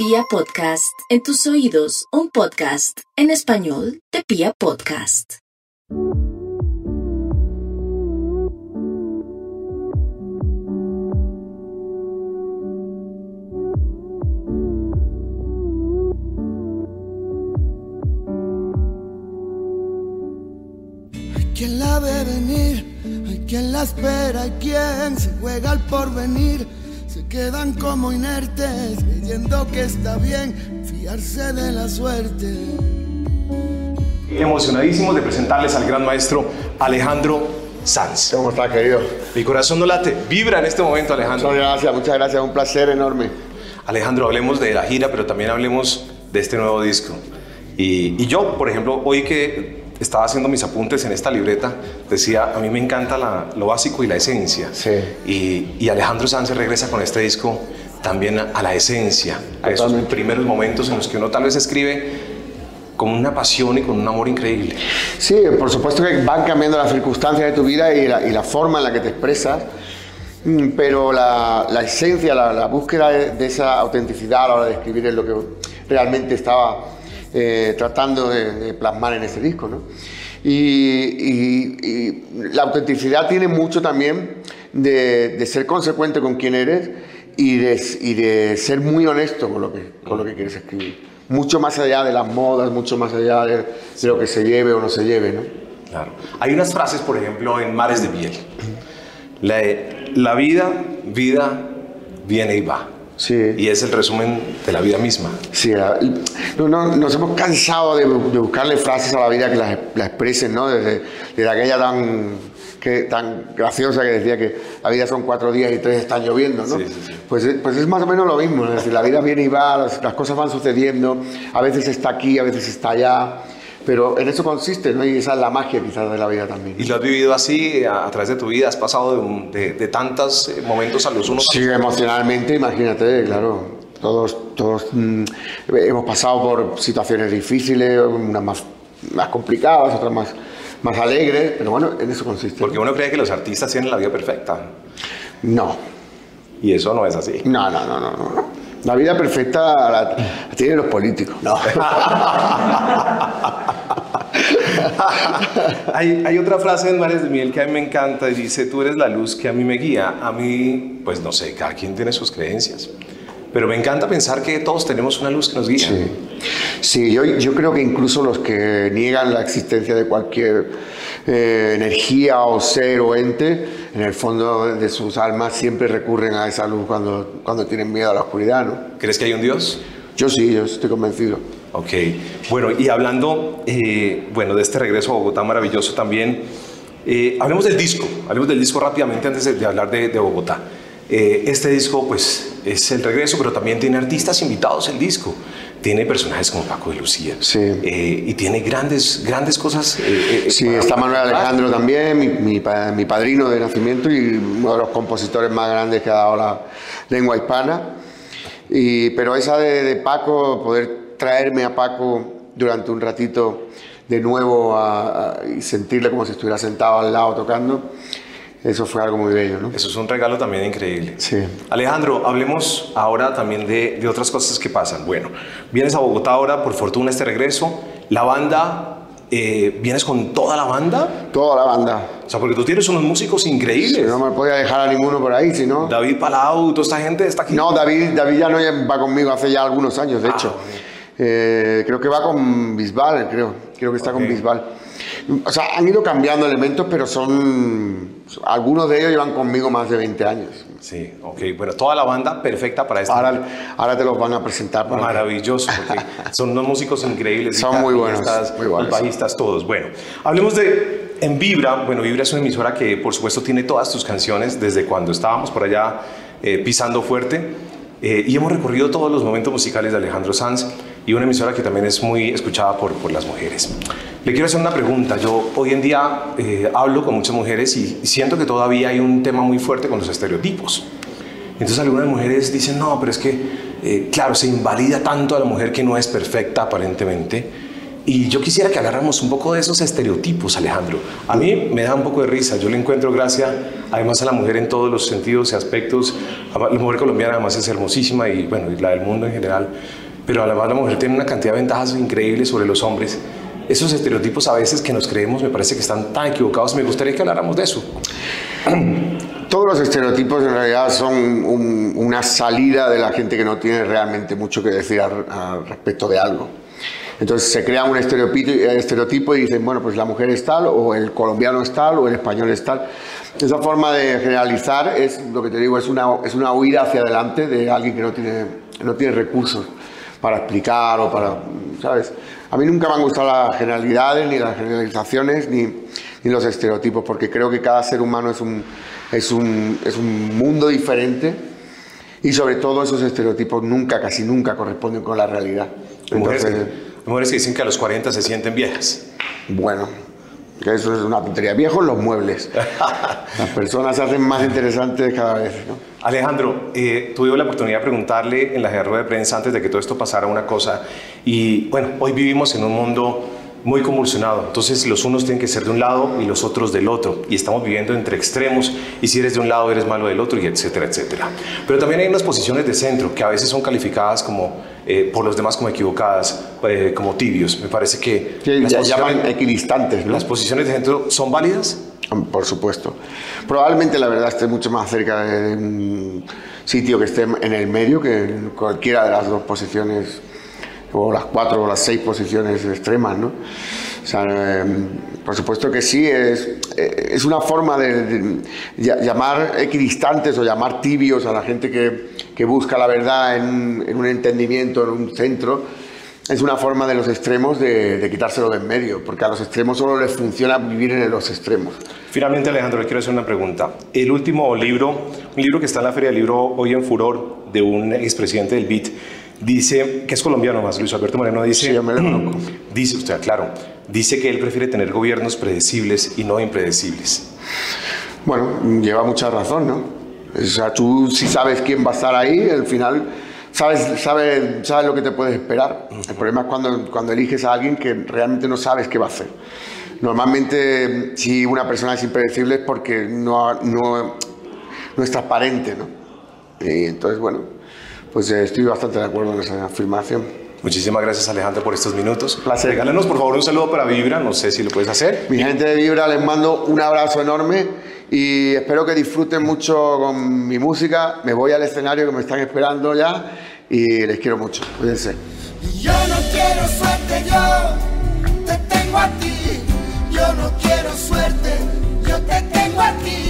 Pia Podcast, en tus oídos, un podcast en español de Pia Podcast. Hay quien la ve venir, hay quien la espera, hay quien se juega al porvenir. Quedan como inertes, creyendo que está bien fiarse de la suerte. Emocionadísimos de presentarles al gran maestro Alejandro Sanz. ¿Cómo estás, querido? Mi corazón no late, vibra en este momento, Alejandro. Muchas gracias, muchas gracias, un placer enorme. Alejandro, hablemos de la gira, pero también hablemos de este nuevo disco. Y, y yo, por ejemplo, hoy que estaba haciendo mis apuntes en esta libreta, decía, a mí me encanta la- lo básico y la esencia. Sí. Y, y Alejandro Sanz regresa con este disco también a, a la esencia, a esos primeros momentos en los que uno tal vez escribe con una pasión y con un amor increíble. Sí, por supuesto que van cambiando las circunstancias de tu vida y la, y la forma en la que te expresas, mm, pero la, la esencia, la, la búsqueda de, de esa autenticidad a la hora de escribir es lo que realmente estaba eh, tratando de, plasmar en ese disco. ¿no? Y, la autenticidad tiene mucho también de, ser consecuente con quién eres y de, ser muy honesto con lo, que, con lo que quieres escribir. Mucho más allá de las modas, mucho más allá de, lo que se lleve o no se lleve. ¿no? Claro. Hay unas frases, por ejemplo, en Mares de Piel. La, la vida, vida, viene y va. Sí. Y es el resumen de la vida misma. Sí, la- no- no- nos hemos cansado de, de buscarle frases a la vida que la, la expresen, ¿no? Desde, desde aquella tan, que, tan graciosa que decía que la vida son cuatro días y tres están lloviendo, ¿no? Sí, sí. Pues, es- pues es más o menos lo mismo, es decir, la vida viene y va, las, las cosas van sucediendo, a veces está aquí, a veces está allá, pero en eso consiste, ¿no? Y esa es la magia quizás de la vida también. Y lo has vivido así a, a través de tu vida. Has pasado de, un- de, de tantos eh, momentos a los unos. Sí, emocionalmente, imagínate, claro. Todos, todos mm, hemos pasado por situaciones difíciles, unas más, más complicadas, otras más, más alegres, pero bueno, en eso consiste. Porque uno cree que los artistas tienen la vida perfecta. No, Y eso no es así. no, no, no, no, no. La vida perfecta la, la tienen los políticos. No. hay, hay otra frase en Mares de Miel que a mí me encanta y dice, tú eres la luz que a mí me guía. A mí, pues no sé, cada quien tiene sus creencias. Pero me encanta pensar que todos tenemos una luz que nos guía. Sí, Sí, yo, yo creo que incluso los que niegan la existencia de cualquier eh, energía o ser o ente, en el fondo de sus almas siempre recurren a esa luz cuando, cuando tienen miedo a la oscuridad, ¿no? ¿Crees que hay un Dios? Yo sí, yo estoy convencido. Ok, bueno, y hablando, eh, bueno, de este regreso a Bogotá maravilloso también, eh, hablemos del disco, hablemos del disco rápidamente antes de, de hablar de, de Bogotá. Eh, este disco, pues, es el regreso, pero también tiene artistas invitados el disco. Tiene personajes como Paco de Lucía. Sí. Eh, y tiene grandes, grandes cosas. eh, Sí, está Manuel Alejandro también, mi, mi pa- mi padrino de nacimiento y uno de los compositores más grandes que ha dado la lengua hispana. Y, pero esa de, de Paco, poder traerme a Paco durante un ratito de nuevo a- a- y sentirle como si estuviera sentado al lado tocando, eso fue algo muy bello, ¿no? Eso es un regalo también increíble. Sí. Alejandro, hablemos ahora también de, de otras cosas que pasan. Bueno, vienes a Bogotá ahora, por fortuna este regreso. La banda, eh, ¿vienes con toda la banda? Toda la banda. O sea, porque tú tienes unos músicos increíbles. No me podía dejar a ninguno por ahí, si no... David Palau, toda esta gente está aquí. No, David, David ya no va conmigo hace ya algunos años, de Ah, hecho. ok. Eh, creo que va con Bisbal, creo. Creo que está Ok. con Bisbal. O sea, han ido cambiando elementos, pero son... Algunos de ellos llevan conmigo más de 20 años. Sí, ok. Bueno, toda la banda perfecta para este. Ahora, ahora te los van a presentar. para- Maravilloso, porque son unos músicos increíbles. Son muy buenos, muy buenos. bajistas, todos. Bueno, hablemos de En Vibra. Bueno, Vibra es una emisora que, por supuesto, tiene todas tus canciones desde cuando estábamos por allá eh, pisando fuerte. Eh, y hemos recorrido todos los momentos musicales de Alejandro Sanz y una emisora que también es muy escuchada por, por las mujeres. Le quiero hacer una pregunta. Yo hoy en día eh, hablo con muchas mujeres y siento que todavía hay un tema muy fuerte con los estereotipos. Entonces algunas mujeres dicen, no, pero es que, eh, claro, se invalida tanto a la mujer que no es perfecta aparentemente. Y yo quisiera que habláramos un poco de esos estereotipos, Alejandro. A mí me da un poco de risa. Yo le encuentro gracia, además, a la mujer en todos los sentidos y aspectos. La mujer colombiana, además, es hermosísima y, bueno, y la del mundo en general. Pero además, la mujer tiene una cantidad de ventajas increíbles sobre los hombres. Esos estereotipos a veces que nos creemos me parece que están tan equivocados. Me gustaría que habláramos de eso. Todos los estereotipos en realidad son una salida de la gente que no tiene realmente mucho que decir al respecto de algo. Entonces se crea un estereotipo, y dicen, bueno, pues la mujer es tal, o el colombiano es tal, o el español es tal. Esa forma de generalizar es, lo que te digo, es una, es una huida hacia adelante de alguien que no tiene, no tiene recursos para explicar o para, ¿sabes? A mí nunca me han gustado las generalidades, ni las generalizaciones, ni, ni los estereotipos, porque creo que cada ser humano es un, es un, es un mundo diferente y sobre todo esos estereotipos nunca, casi nunca corresponden con la realidad. Entonces, mujeres que dicen que a los 40 se sienten viejas. Bueno, que eso es una tontería. Viejos los muebles. Las personas se hacen más interesantes cada vez. Alejandro, eh, tuve la oportunidad de preguntarle en la rueda de prensa antes de que todo esto pasara una cosa. Y bueno, hoy vivimos en un mundo muy convulsionado. Entonces los unos tienen que ser de un lado y los otros del otro. Y estamos viviendo entre extremos. Y si eres de un lado, eres malo del otro, y etcétera, etcétera. Pero también hay unas posiciones de centro que a veces son calificadas como eh, por los demás como equivocadas, eh, como tibios. Me parece que... las llaman equidistantes. ¿Las posiciones de centro son válidas? Por supuesto. Probablemente la verdad esté mucho más cerca de un sitio que esté en el medio que cualquiera de las dos posiciones o las cuatro o las seis posiciones extremas, ¿no? O sea, em, por supuesto que sí, es, eh, es una forma de, llamar equidistantes o llamar tibios a la gente que, que busca la verdad en, en, un entendimiento, en un centro. Es una forma de los extremos de, de quitárselo de en medio, porque a los extremos solo les funciona vivir en los extremos. Finalmente, Alejandro, le quiero hacer una pregunta. El último libro, un libro que está en la Feria del Libro hoy en Furor, de un expresidente del BIT, Dice, que es colombiano más, Luis Alberto Moreno dice... Sí, me lo Dice usted, claro, dice que él prefiere tener gobiernos predecibles y no impredecibles. Bueno, lleva mucha razón, ¿no? O sea, tú si sabes quién va a estar ahí, al final sabes, sabes, sabes lo que te puedes esperar. El problema es cuando, cuando eliges a alguien que realmente no sabes qué va a hacer. Normalmente, si una persona es impredecible es porque no, no, no es transparente, ¿no? Y entonces, bueno, pues eh, estoy bastante de acuerdo en esa afirmación. Muchísimas gracias Alejandro por estos minutos. Placer. Regálanos por favor un saludo para Vibra, no sé si lo puedes hacer. Mi gente de Vibra les mando un abrazo enorme y espero que disfruten mucho con mi música. Me voy al escenario que me están esperando ya y les quiero mucho. Cuídense. Yo no quiero suerte, yo te tengo a ti. Yo no quiero suerte, yo te tengo a ti.